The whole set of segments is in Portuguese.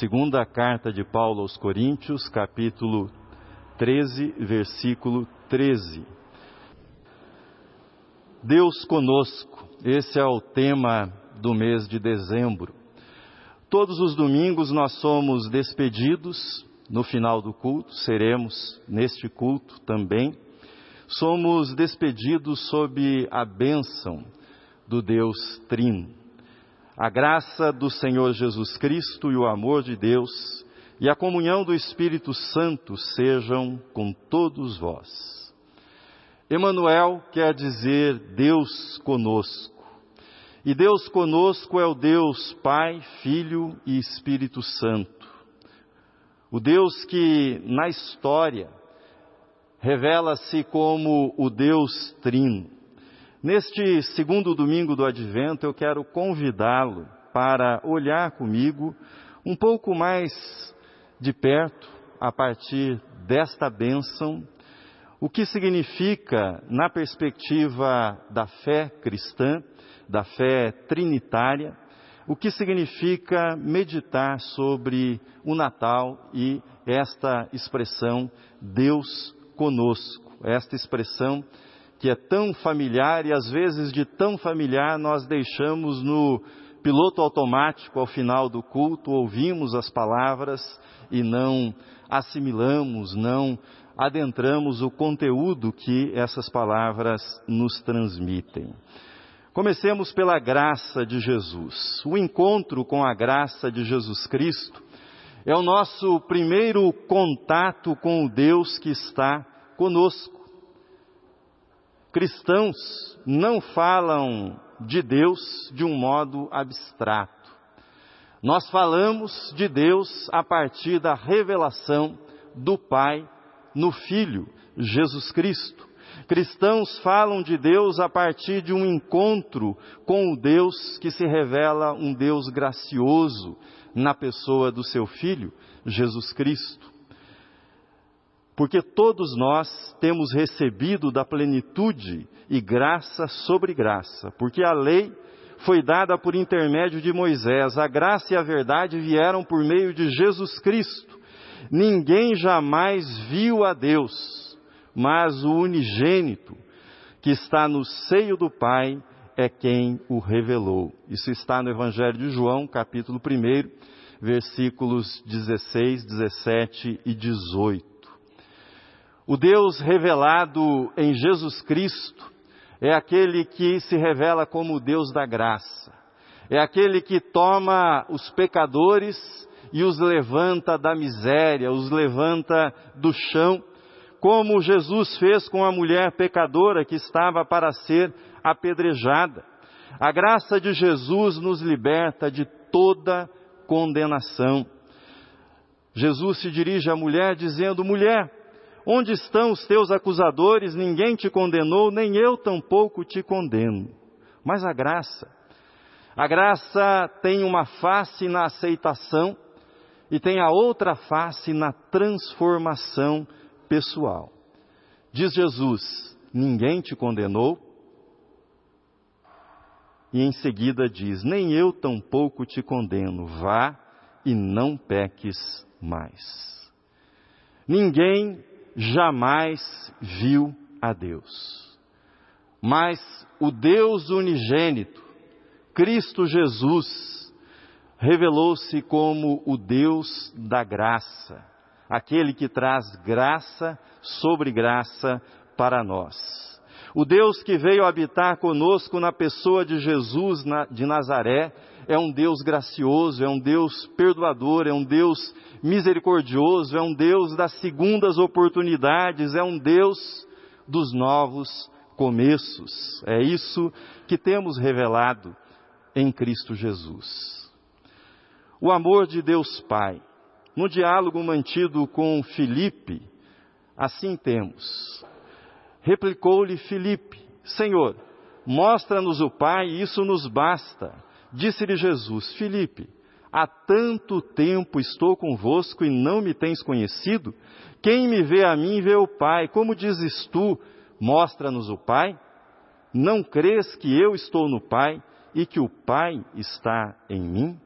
Segunda carta de Paulo aos Coríntios, capítulo 13, versículo 13. Deus conosco, esse é o tema do mês de dezembro. Todos os domingos nós somos despedidos no final do culto, seremos neste culto também. Somos despedidos sob a bênção do Deus Trino. A graça do Senhor Jesus Cristo e o amor de Deus e a comunhão do Espírito Santo sejam com todos vós. Emanuel quer dizer Deus conosco. E Deus conosco é o Deus Pai, Filho e Espírito Santo. O Deus que na história revela-se como o Deus Trino. Neste segundo domingo do Advento, eu quero convidá-lo para olhar comigo um pouco mais de perto, a partir desta bênção, o que significa, na perspectiva da fé cristã, da fé trinitária, o que significa meditar sobre o Natal e esta expressão Deus conosco, esta expressão que é tão familiar e às vezes de tão familiar nós deixamos no piloto automático ao final do culto, ouvimos as palavras e não assimilamos, não adentramos o conteúdo que essas palavras nos transmitem. Comecemos pela graça de Jesus. O encontro com a graça de Jesus Cristo é o nosso primeiro contato com o Deus que está conosco. Cristãos não falam de Deus de um modo abstrato. Nós falamos de Deus a partir da revelação do Pai no Filho, Jesus Cristo. Cristãos falam de Deus a partir de um encontro com o Deus que se revela um Deus gracioso na pessoa do seu Filho, Jesus Cristo. Porque todos nós temos recebido da plenitude e graça sobre graça, porque a lei foi dada por intermédio de Moisés, a graça e a verdade vieram por meio de Jesus Cristo. Ninguém jamais viu a Deus, mas o unigênito que está no seio do Pai é quem o revelou. Isso está no Evangelho de João, capítulo 1, versículos 16, 17 e 18. O Deus revelado em Jesus Cristo é aquele que se revela como o Deus da graça. É aquele que toma os pecadores e os levanta da miséria, os levanta do chão, como Jesus fez com a mulher pecadora que estava para ser apedrejada. A graça de Jesus nos liberta de toda condenação. Jesus se dirige à mulher dizendo: Mulher, Onde estão os teus acusadores? Ninguém te condenou, nem eu tampouco te condeno. Mas a graça, a graça tem uma face na aceitação e tem a outra face na transformação pessoal. Diz Jesus: Ninguém te condenou. E em seguida diz: Nem eu tampouco te condeno. Vá e não peques mais. Ninguém jamais viu a Deus. Mas o Deus unigênito, Cristo Jesus, revelou-se como o Deus da graça, aquele que traz graça sobre graça para nós. O Deus que veio habitar conosco na pessoa de Jesus de Nazaré é um Deus gracioso, é um Deus perdoador, é um Deus misericordioso, é um Deus das segundas oportunidades, é um Deus dos novos começos. É isso que temos revelado em Cristo Jesus. O amor de Deus Pai. No diálogo mantido com Filipe, assim temos. Replicou-lhe Filipe: Senhor, mostra-nos o Pai, e isso nos basta. Disse-lhe Jesus: Filipe, Há tanto tempo estou convosco e não me tens conhecido? Quem me vê a mim vê o Pai. Como dizes tu, mostra-nos o Pai? Não crês que eu estou no Pai e que o Pai está em mim?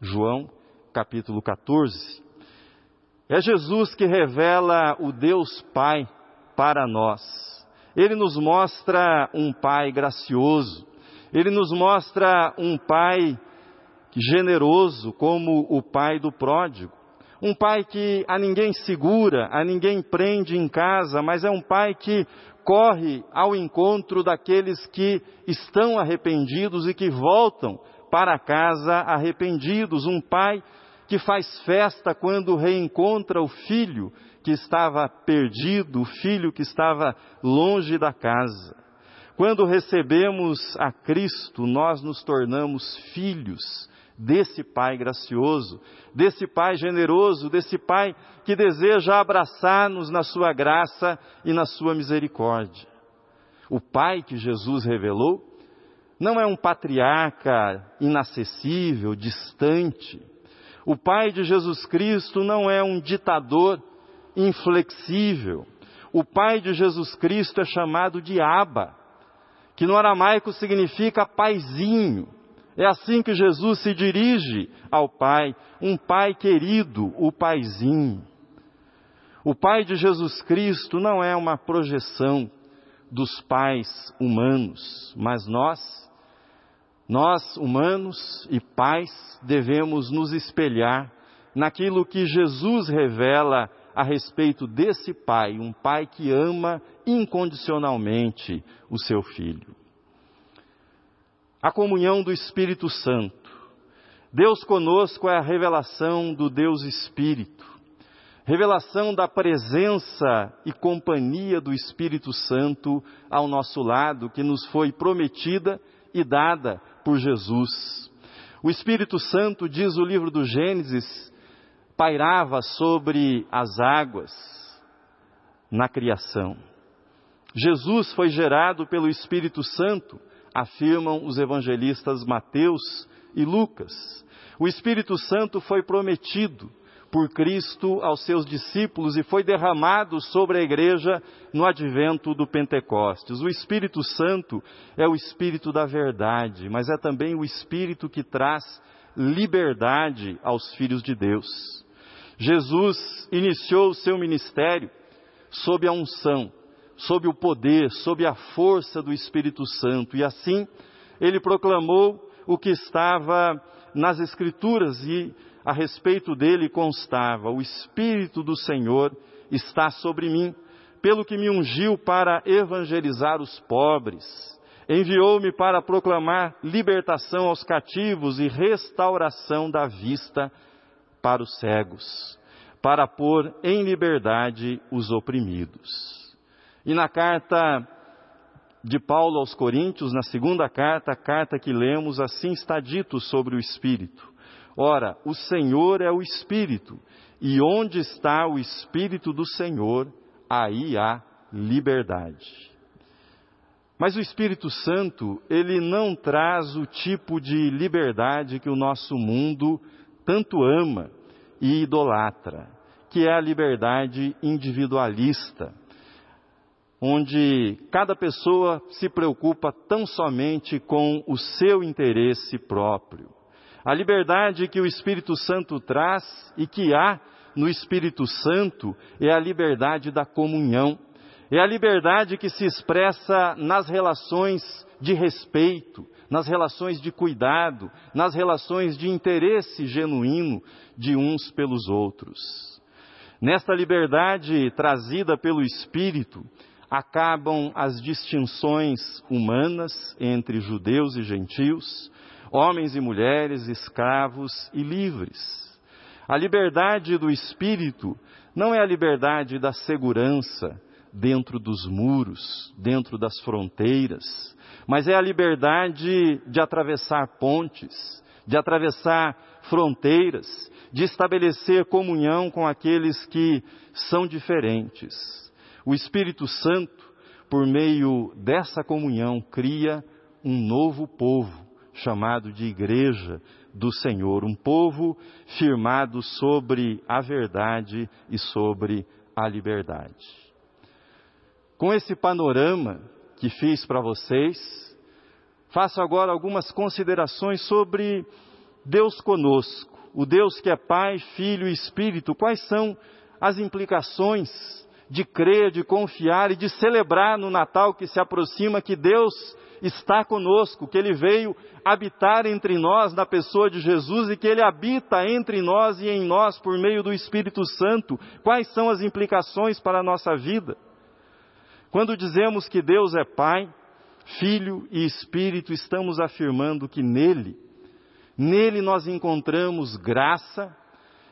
João, capítulo 14. É Jesus que revela o Deus Pai para nós. Ele nos mostra um Pai gracioso, ele nos mostra um Pai generoso, como o Pai do pródigo. Um pai que a ninguém segura, a ninguém prende em casa, mas é um pai que corre ao encontro daqueles que estão arrependidos e que voltam para casa arrependidos. Um pai que faz festa quando reencontra o filho que estava perdido, o filho que estava longe da casa. Quando recebemos a Cristo, nós nos tornamos filhos desse Pai gracioso, desse Pai generoso, desse Pai que deseja abraçar-nos na sua graça e na sua misericórdia. O Pai que Jesus revelou não é um patriarca inacessível, distante. O Pai de Jesus Cristo não é um ditador inflexível. O Pai de Jesus Cristo é chamado de Abba, que no aramaico significa paizinho é assim que Jesus se dirige ao Pai, um Pai querido, o Paizinho. O Pai de Jesus Cristo não é uma projeção dos pais humanos, mas nós, nós humanos e pais, devemos nos espelhar naquilo que Jesus revela a respeito desse Pai, um Pai que ama incondicionalmente o seu filho a comunhão do Espírito Santo. Deus conosco é a revelação do Deus Espírito, revelação da presença e companhia do Espírito Santo ao nosso lado, que nos foi prometida e dada por Jesus. O Espírito Santo, diz o livro do Gênesis, pairava sobre as águas na criação. Jesus foi gerado pelo Espírito Santo afirmam os evangelistas Mateus e Lucas. O Espírito Santo foi prometido por Cristo aos seus discípulos e foi derramado sobre a igreja no advento do Pentecostes. O Espírito Santo é o Espírito da verdade, mas é também o Espírito que traz liberdade aos filhos de Deus. Jesus iniciou o seu ministério sob a unção sob o poder, sob a força do Espírito Santo. E assim, ele proclamou o que estava nas Escrituras e a respeito dele constava: O Espírito do Senhor está sobre mim, pelo que me ungiu para evangelizar os pobres. Enviou-me para proclamar libertação aos cativos e restauração da vista para os cegos, para pôr em liberdade os oprimidos. E na carta de Paulo aos Coríntios, na segunda carta, a carta que lemos, assim está dito sobre o Espírito. Ora, o Senhor é o Espírito, e onde está o Espírito do Senhor, aí há liberdade. Mas o Espírito Santo, ele não traz o tipo de liberdade que o nosso mundo tanto ama e idolatra, que é a liberdade individualista onde cada pessoa se preocupa tão somente com o seu interesse próprio. A liberdade que o Espírito Santo traz e que há no Espírito Santo é a liberdade da comunhão. É a liberdade que se expressa nas relações de respeito, nas relações de cuidado, nas relações de interesse genuíno de uns pelos outros. Nesta liberdade trazida pelo Espírito, acabam as distinções humanas entre judeus e gentios, homens e mulheres, escravos e livres. A liberdade do espírito não é a liberdade da segurança dentro dos muros, dentro das fronteiras, mas é a liberdade de atravessar pontes, de atravessar fronteiras, de estabelecer comunhão com aqueles que são diferentes o Espírito Santo, por meio dessa comunhão, cria um novo povo, chamado de Igreja do Senhor, um povo firmado sobre a verdade e sobre a liberdade. Com esse panorama que fiz para vocês, faço agora algumas considerações sobre Deus conosco, o Deus que é Pai, Filho e Espírito, quais são as implicações de crer, de confiar e de celebrar no Natal que se aproxima que Deus está conosco, que Ele veio habitar entre nós na pessoa de Jesus e que Ele habita entre nós e em nós por meio do Espírito Santo. Quais são as implicações para a nossa vida? Quando dizemos que Deus é Pai, Filho e Espírito, estamos afirmando que nele, nele nós encontramos graça,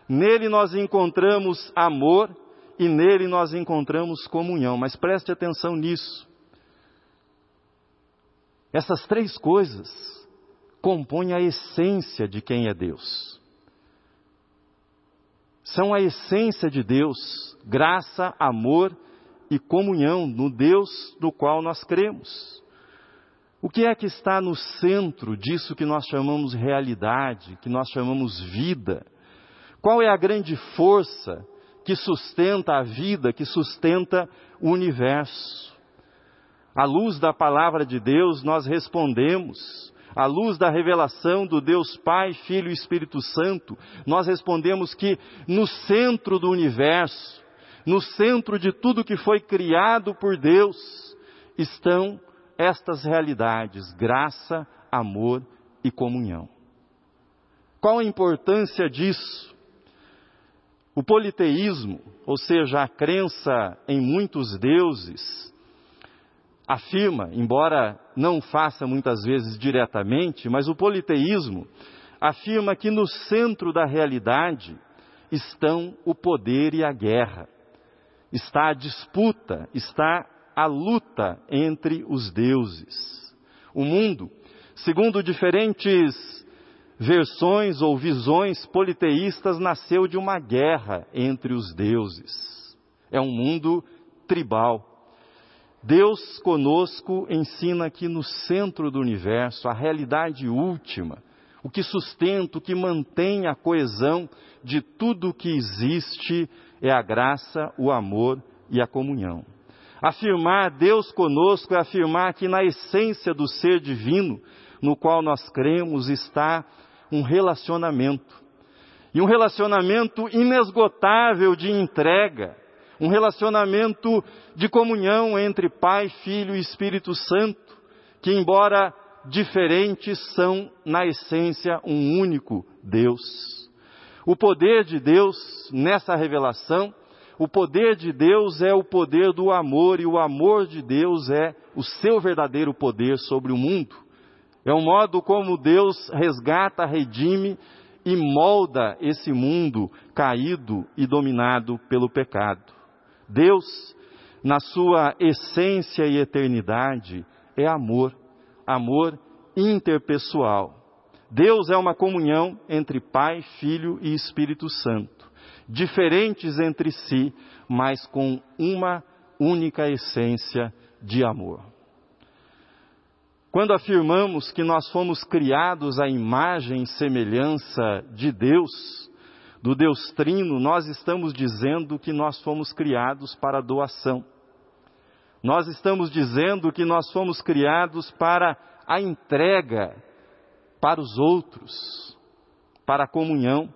nele nós encontramos amor e nele nós encontramos comunhão. Mas preste atenção nisso. Essas três coisas compõem a essência de quem é Deus. São a essência de Deus, graça, amor e comunhão no Deus do qual nós cremos. O que é que está no centro disso que nós chamamos realidade, que nós chamamos vida? Qual é a grande força que sustenta a vida, que sustenta o universo? À luz da palavra de Deus, nós respondemos. À luz da revelação do Deus Pai, Filho e Espírito Santo, nós respondemos que no centro do universo, no centro de tudo que foi criado por Deus, estão estas realidades: graça, amor e comunhão. Qual a importância disso? O politeísmo, ou seja, a crença em muitos deuses, afirma, embora não faça muitas vezes diretamente, mas o politeísmo afirma que no centro da realidade estão o poder e a guerra. Está a disputa, está a luta entre os deuses. O mundo, segundo diferentes versões ou visões politeístas, nasceu de uma guerra entre os deuses. É um mundo tribal. Deus conosco ensina que no centro do universo, a realidade última, o que sustenta, o que mantém a coesão de tudo que existe é a graça, o amor e a comunhão. Afirmar Deus conosco é afirmar que na essência do ser divino, no qual nós cremos, está um relacionamento. E um relacionamento inesgotável de entrega, um relacionamento de comunhão entre Pai, Filho e Espírito Santo, que, embora diferentes, são, na essência, um único Deus. O poder de Deus nessa revelação, o poder de Deus é o poder do amor, e o amor de Deus é o seu verdadeiro poder sobre o mundo. É o modo como Deus resgata, redime e molda esse mundo caído e dominado pelo pecado. Deus, na sua essência e eternidade, é amor, amor interpessoal. Deus é uma comunhão entre Pai, Filho e Espírito Santo, diferentes entre si, mas com uma única essência de amor. Quando afirmamos que nós fomos criados à imagem e semelhança de Deus, do Deus Trino, nós estamos dizendo que nós fomos criados para doação. Nós estamos dizendo que nós fomos criados para a entrega para os outros, para a comunhão.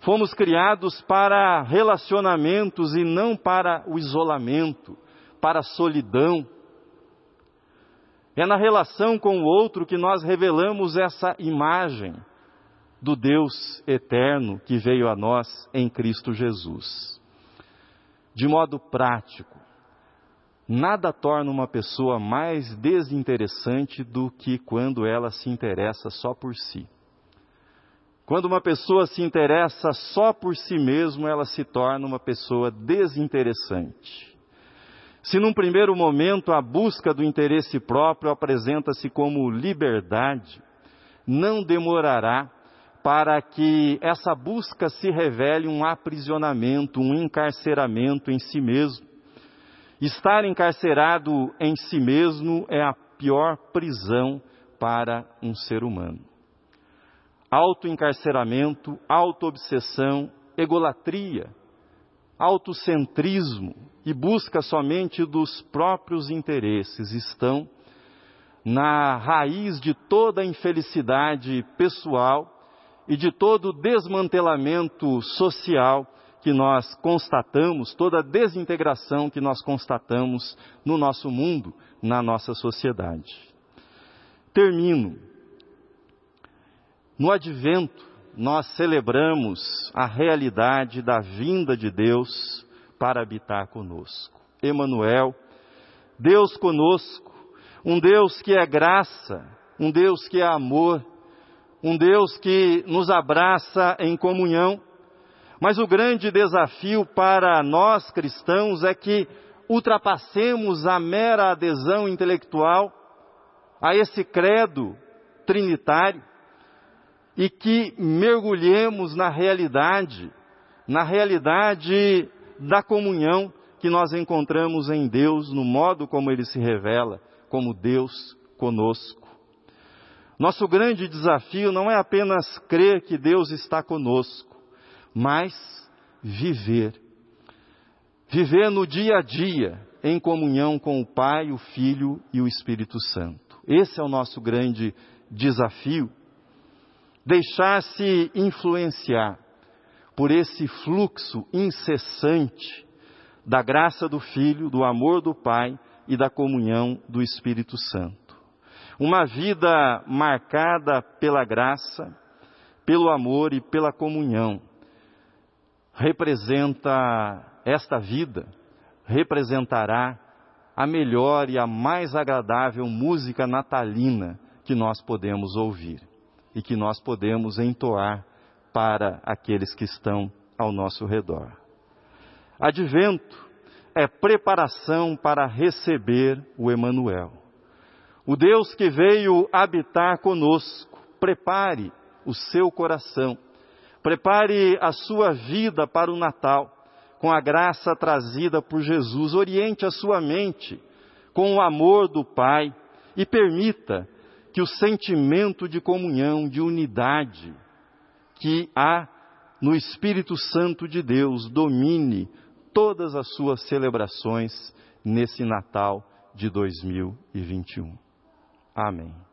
Fomos criados para relacionamentos e não para o isolamento, para a solidão. É na relação com o outro que nós revelamos essa imagem do Deus eterno que veio a nós em Cristo Jesus. De modo prático, nada torna uma pessoa mais desinteressante do que quando ela se interessa só por si. Quando uma pessoa se interessa só por si mesmo, ela se torna uma pessoa desinteressante. Se num primeiro momento a busca do interesse próprio apresenta-se como liberdade, não demorará para que essa busca se revele um aprisionamento, um encarceramento em si mesmo. Estar encarcerado em si mesmo é a pior prisão para um ser humano. Autoencarceramento, autoobsessão, egolatria, autocentrismo e busca somente dos próprios interesses estão na raiz de toda a infelicidade pessoal e de todo o desmantelamento social que nós constatamos, toda a desintegração que nós constatamos no nosso mundo, na nossa sociedade. Termino. No advento, nós celebramos a realidade da vinda de Deus para habitar conosco. Emanuel, Deus conosco, um Deus que é graça, um Deus que é amor, um Deus que nos abraça em comunhão mas o grande desafio para nós cristãos é que ultrapassemos a mera adesão intelectual a esse credo trinitário e que mergulhemos na realidade, na realidade da comunhão que nós encontramos em Deus, no modo como ele se revela, como Deus conosco. Nosso grande desafio não é apenas crer que Deus está conosco, mas viver. Viver no dia a dia, em comunhão com o Pai, o Filho e o Espírito Santo. Esse é o nosso grande desafio. Deixar-se influenciar por esse fluxo incessante da graça do Filho, do amor do Pai e da comunhão do Espírito Santo. Uma vida marcada pela graça, pelo amor e pela comunhão representa esta vida, representará a melhor e a mais agradável música natalina que nós podemos ouvir e que nós podemos entoar para aqueles que estão ao nosso redor. Advento é preparação para receber o Emanuel. O Deus que veio habitar conosco, prepare o seu coração Prepare a sua vida para o Natal com a graça trazida por Jesus. Oriente a sua mente com o amor do Pai e permita que o sentimento de comunhão, de unidade que há no Espírito Santo de Deus domine todas as suas celebrações nesse Natal de 2021. Amém.